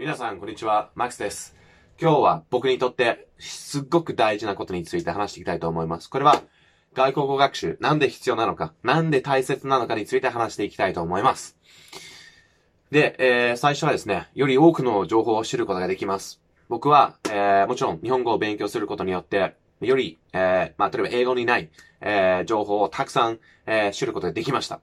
皆さん、こんにちは。マックスです。今日は僕にとってすっごく大事なことについて話していきたいと思います。これは外国語学習、なんで必要なのか、なんで大切なのかについて話していきたいと思います。で、えー、最初はですね、より多くの情報を知ることができます。僕は、えー、もちろん日本語を勉強することによって、より、えー、まあ、例えば英語にない、えー、情報をたくさん、えー、知ることができました。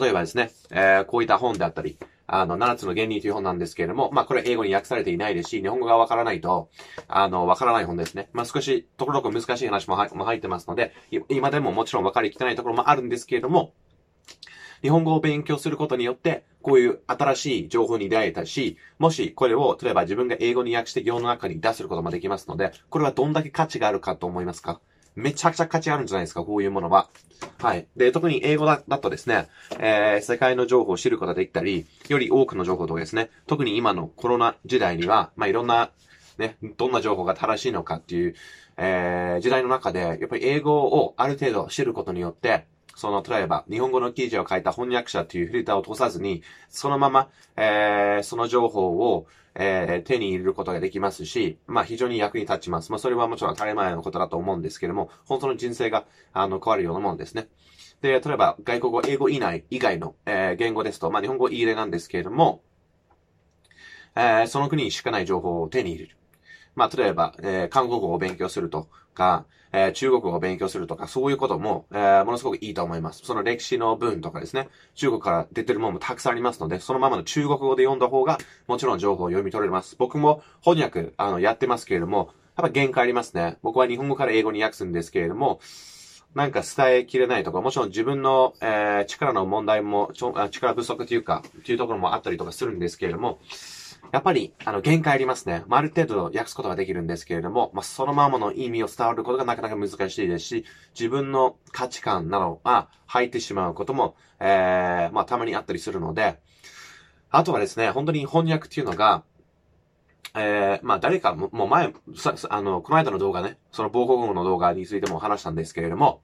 例えばですね、えー、こういった本であったり、あの、7つの原理という本なんですけれども、まあ、これ英語に訳されていないですし、日本語がわからないと、あの、わからない本ですね。まあ、少し、ところどころ難しい話も入ってますので、今でももちろん分かりきてないところもあるんですけれども、日本語を勉強することによって、こういう新しい情報に出会えたし、もしこれを、例えば自分が英語に訳して世の中に出すこともできますので、これはどんだけ価値があるかと思いますか？めちゃくちゃ価値あるんじゃないですか、こういうものは。はい。で、特に英語だだとですね、えー、世界の情報を知ることができたり、より多くの情報とかですね、特に今のコロナ時代には、まあ、いろんな、ね、どんな情報が正しいのかっていう、えー、時代の中で、やっぱり英語をある程度知ることによって、その、例えば、日本語の記事を書いた翻訳者というフィルターを通さずに、そのまま、えー、その情報を、えー、手に入れることができますし、まあ非常に役に立ちます。まあそれはもちろん当たり前のことだと思うんですけども、本当の人生が、あの、変わるようなものですね。で、例えば外国語、英語以内、以外の、えー、言語ですと、まあ日本語言いい例なんですけれども、えー、その国にしかない情報を手に入れる。まあ例えば、えー、韓国語を勉強するとか、えー、中国語を勉強するとか、そういうことも、えー、ものすごくいいと思います。その歴史の文とかですね、中国から出てるものもたくさんありますので、そのままの中国語で読んだ方が、もちろん情報を読み取れます。僕も翻訳、あの、やってますけれども、やっぱ限界ありますね。僕は日本語から英語に訳すんですけれども、なんか伝えきれないとか、もちろん自分の、えー、力の問題も、ちょ力不足というか、というところもあったりとかするんですけれども、やっぱり、あの、限界ありますね。まあ、ある程度訳すことができるんですけれども、まあ、そのままの意味を伝わることがなかなか難しいですし、自分の価値観などが入ってしまうことも、えー、まあ、たまにあったりするので、あとはですね、本当に翻訳っていうのが、えー、まあ誰かも、もう前、あの、この間の動画ね、その防護語の動画についても話したんですけれども、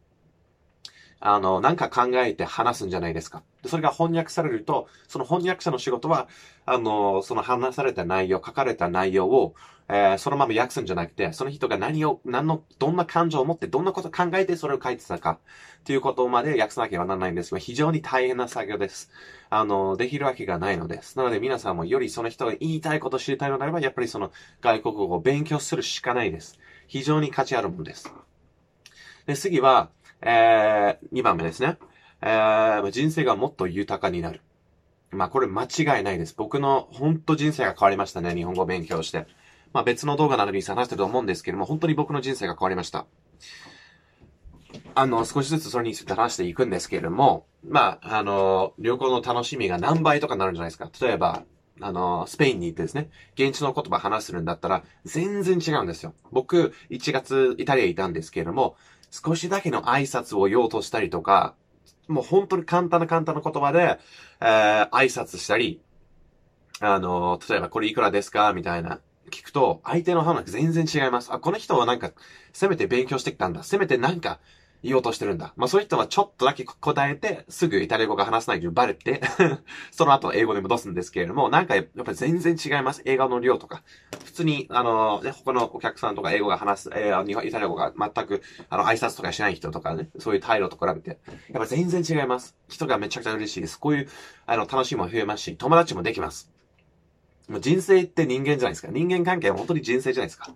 あの、なんか考えて話すんじゃないですか。で、それが翻訳されると、その翻訳者の仕事は、あの、その話された内容、書かれた内容を、えー、そのまま訳すんじゃなくて、その人が何を、何の、どんな感情を持って、どんなこと考えてそれを書いてたか、ということまで訳さなければならないんですが、非常に大変な作業です。あの、できるわけがないのです。なので皆さんもよりその人が言いたいことを知りたいのであれば、やっぱりその外国語を勉強するしかないです。非常に価値あるものです。で、次は、えー、2番目ですね。えー、人生がもっと豊かになる。まあこれ間違いないです。僕の本当人生が変わりましたね。日本語を勉強して。まあ別の動画などに話してると思うんですけども、本当に僕の人生が変わりました。あの、少しずつそれについて話していくんですけれども、まあ、あの、旅行の楽しみが何倍とかになるんじゃないですか。例えば、あの、スペインに行ってですね、現地の言葉話するんだったら、全然違うんですよ。僕、1月イタリアにいたんですけれども、少しだけの挨拶を言おうとしたりとか、もう本当に簡単な簡単な言葉で、えー、挨拶したり、あの、例えばこれいくらですか？みたいな。聞くと、相手の反応が全然違います。あ、この人はなんか、せめて勉強してきたんだ。せめてなんか、言おうとしてるんだ。まあそういう人はちょっとだけ答えて、すぐイタリア語が話せないというバレて その後英語で戻すんですけれども、なんかやっぱり全然違います。映画の量とか。普通に、あの、ね、他のお客さんとか英語が話す、えー、日本、イタリア語が全く、あの、挨拶とかしない人とかね、そういう態度と比べて、やっぱ全然違います。人がめちゃくちゃ嬉しいです。こういう、あの、楽しみも増えますし、友達もできます。もう人生って人間じゃないですか。人間関係は本当に人生じゃないですか。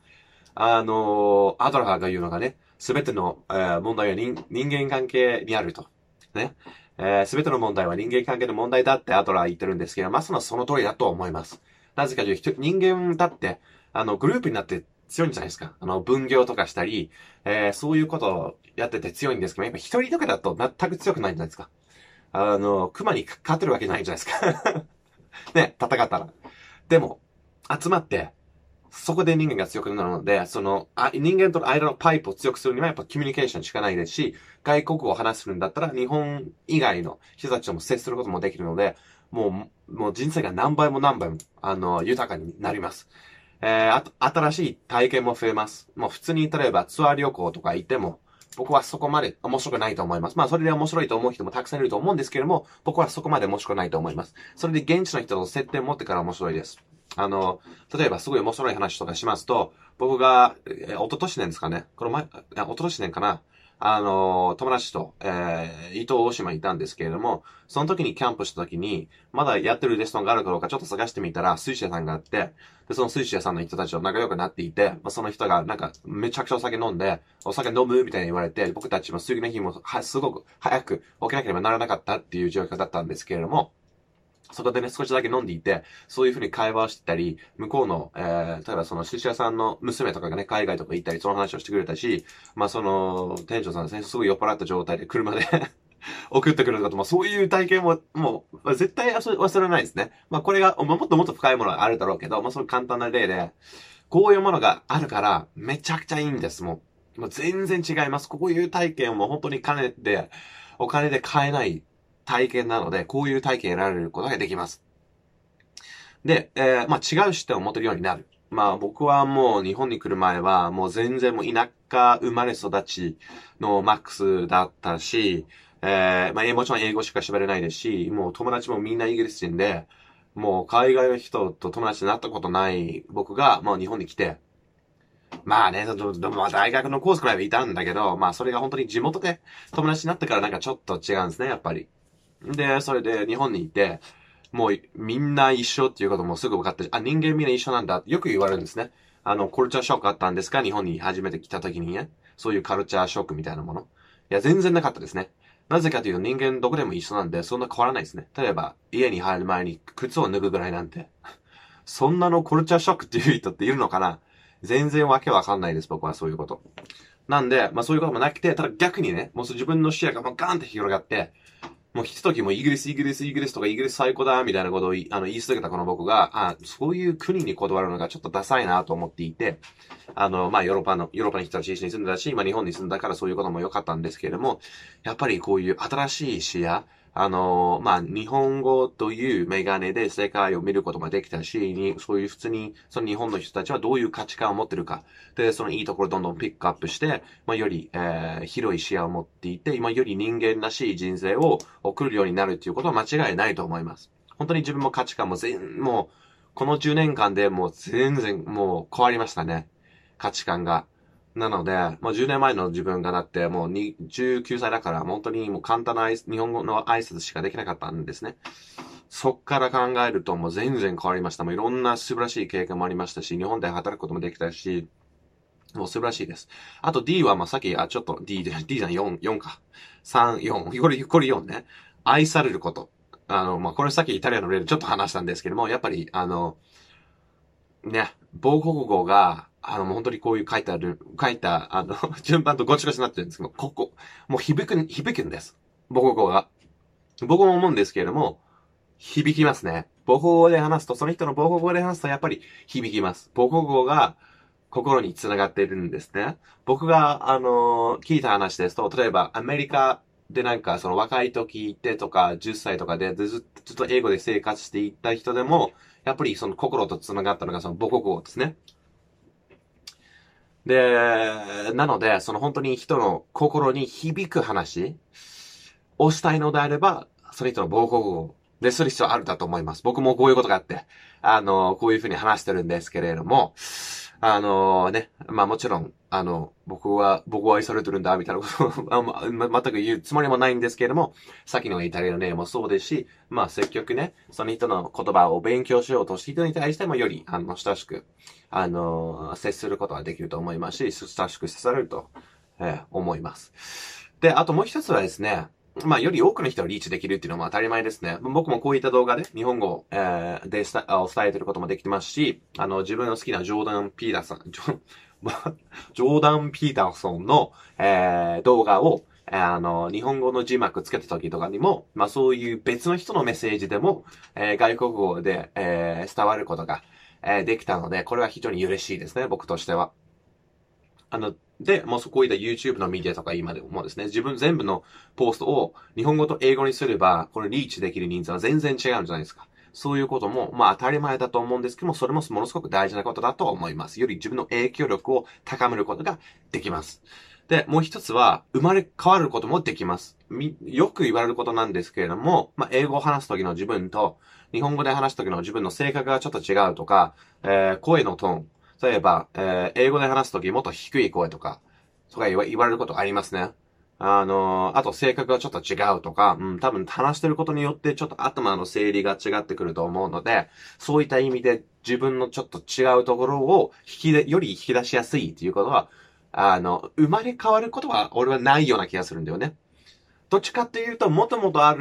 あの、アドラーが言うのがね、すべての、えー、問題は人間関係にあると。ね。す、えー、ての問題は人間関係の問題だってアドラー言ってるんですけど、まさにその通りだと思います。なぜかというと、人間だって、あの、グループになって強いんじゃないですか。あの、分業とかしたり、えー、そういうことをやってて強いんですけど、やっぱ一人とかだと全く強くないんじゃないですか。あの、熊に勝ってるわけないんじゃないですか。ね、戦ったら。でも、集まって、そこで人間が強くなるので、その、あ人間との間のパイプを強くするにはやっぱコミュニケーションしかないですし、外国語を話するんだったら日本以外の人たちとも接することもできるので、もう、もう人生が何倍も何倍も、あの、豊かになります。えー、あと、新しい体験も増えます。もう普通に例えばツアー旅行とか行っても、僕はそこまで面白くないと思います。まあ、それで面白いと思う人もたくさんいると思うんですけれども、僕はそこまで面白くないと思います。それで現地の人と接点持ってから面白いです。あの、例えばすごい面白い話とかしますと、僕が、えー、一昨年年ですかね。この前、一昨年年かな。あの、友達と、えー、伊東大島にいたんですけれども、その時にキャンプした時に、まだやってるレストランがあるかどうかちょっと探してみたら、寿司屋さんがあって、で、その寿司屋さんの人たちと仲良くなっていて、まあ、その人がなんか、めちゃくちゃお酒飲んで、お酒飲むみたいに言われて、僕たちも次の日も、は、すごく早く起きなければならなかったっていう状況だったんですけれども、そこでね、少しだけ飲んでいて、そういうふうに会話をしてたり、向こうの、えー、例えばその寿司屋さんの娘とかがね、海外とか行ったり、その話をしてくれたし、まあその、店長さんですね、すごい酔っ払った状態で車で 送ってくるとかと、まあそういう体験も、もう、絶対忘れないですね。まあこれが、まあ、もっともっと深いものがあるだろうけど、まあその簡単な例で、こういうものがあるから、めちゃくちゃいいんです、もう。もう全然違います。こういう体験も本当に金で、お金で買えない体験なので、こういう体験得られることができます。で、えー、まあ違う視点を持てるようになる。まあ僕はもう日本に来る前はもう全然もう田舎生まれ育ちのマックスだったし、えー、まあもちろん英語しか喋れないですし、もう友達もみんなイギリス人で、もう海外の人と友達になったことない僕が、もう日本に来て、まあね、まあ大学のコースくらいはいたんだけど、まあそれが本当に地元で友達になってからなんかちょっと違うんですね、やっぱり。で、それで日本にいて、もうみんな一緒っていうこともすぐ分かって、あ、人間みんな一緒なんだってよく言われるんですね。あの、コルチャーショックあったんですか？日本に初めて来た時にね。そういうカルチャーショックみたいなもの。いや、全然なかったですね。なぜかというと人間どこでも一緒なんで、そんな変わらないですね。例えば、家に入る前に靴を脱ぐぐらいなんて。そんなのコルチャーショックっていう人っているのかな？全然わけわかんないです、僕はそういうこと。なんで、まあそういうこともなくて、ただ逆にね、もう自分の視野がもうガーンって広がって、もう一時もイギリス、イギリス、イギリスとかイギリス最高だ、みたいなことをあの言い続けたこの僕が、あそういう国に断るのがちょっとダサいなと思っていて、あの、まあ、ヨーロッパの、ヨーロッパに来たち一緒に住んでたし、ま、日本に住んだからそういうことも良かったんですけれども、やっぱりこういう新しい視野、あの、まあ、日本語というメガネで世界を見ることもできたし、にそういう普通に、その日本の人たちはどういう価値観を持ってるか。で、そのいいところどんどんピックアップして、まあ、より、えー、広い視野を持っていて、今より人間らしい人生を送るようになるっていうことは間違いないと思います。本当に自分も価値観も全、もう、この10年間でもう全然もう変わりましたね。価値観が。なので、もう10年前の自分がだってもう19歳だから本当にもう簡単な日本語の挨拶しかできなかったんですね。そっから考えるともう全然変わりました。もういろんな素晴らしい経験もありましたし、日本で働くこともできたし、もう素晴らしいです。あと D はまあさっき、あ、ちょっと D で、D じゃん4、4か。3、4、これ、これ4ね。愛されること。あの、まあ、これさっきイタリアの例でちょっと話したんですけども、やっぱり、あの、ね、母国語が、あの、本当にこういう書いてある、書いた、あの、順番とごちごちになってるんですけど、ここ、もう響く、響くんです。母国語が。僕も思うんですけれども、響きますね。母国語で話すと、その人の母国語で話すとやっぱり響きます。母国語が心に繋がっているんですね。僕が、あの聞いた話ですと、例えばアメリカでなんかその若い時ってとか10歳とかでずっと英語で生活していった人でも、やっぱりその心と繋がったのがその母国語ですね。で、なので、その本当に人の心に響く話をしたいのであれば、その人の暴行をでする必要あるだと思います。僕もこういうことがあって、あの、こういうふうに話してるんですけれども、あのね、まあもちろん、あの、僕は、僕は愛されてるんだ、みたいなことを ま、全く言うつもりもないんですけれども、さっきのイタリアの例もそうですし、まあ積極ね、その人の言葉を勉強しようとして人に対してもより、あの、親しく、あの、接することができると思いますし、親しく接されると、えー、思います。で、あともう一つはですね、まあ、より多くの人をリーチできるっていうのも当たり前ですね。僕もこういった動画で日本語、えー、で伝えてることもできてますし、あの、自分の好きなジョーダン・ピーターソン、ジ ョジョーダン・ピーターソンの、えー、動画を、あの、日本語の字幕つけた時とかにも、まあそういう別の人のメッセージでも、えー、外国語で、えー、伝わることが、えー、できたので、これは非常に嬉しいですね、僕としては。あの、で、もうそこういった YouTube のメディアとか今でもですね、自分全部のポストを日本語と英語にすれば、これリーチできる人数は全然違うんじゃないですか。そういうことも、まあ当たり前だと思うんですけども、それもものすごく大事なことだと思います。より自分の影響力を高めることができます。で、もう一つは、生まれ変わることもできます。よく言われることなんですけれども、まあ、英語を話す時の自分と、日本語で話す時の自分の性格がちょっと違うとか、えー、声のトーン。例えば、えー、英語で話す時もっと低い声とか、とか言わ言われることありますね。あのー、あと性格がちょっと違うとか、うん、多分話してることによってちょっと頭の整理が違ってくると思うので、そういった意味で自分のちょっと違うところを引きで、より引き出しやすいっていうことは、あの、生まれ変わることは俺はないような気がするんだよね。どっちかっていうと、もともとある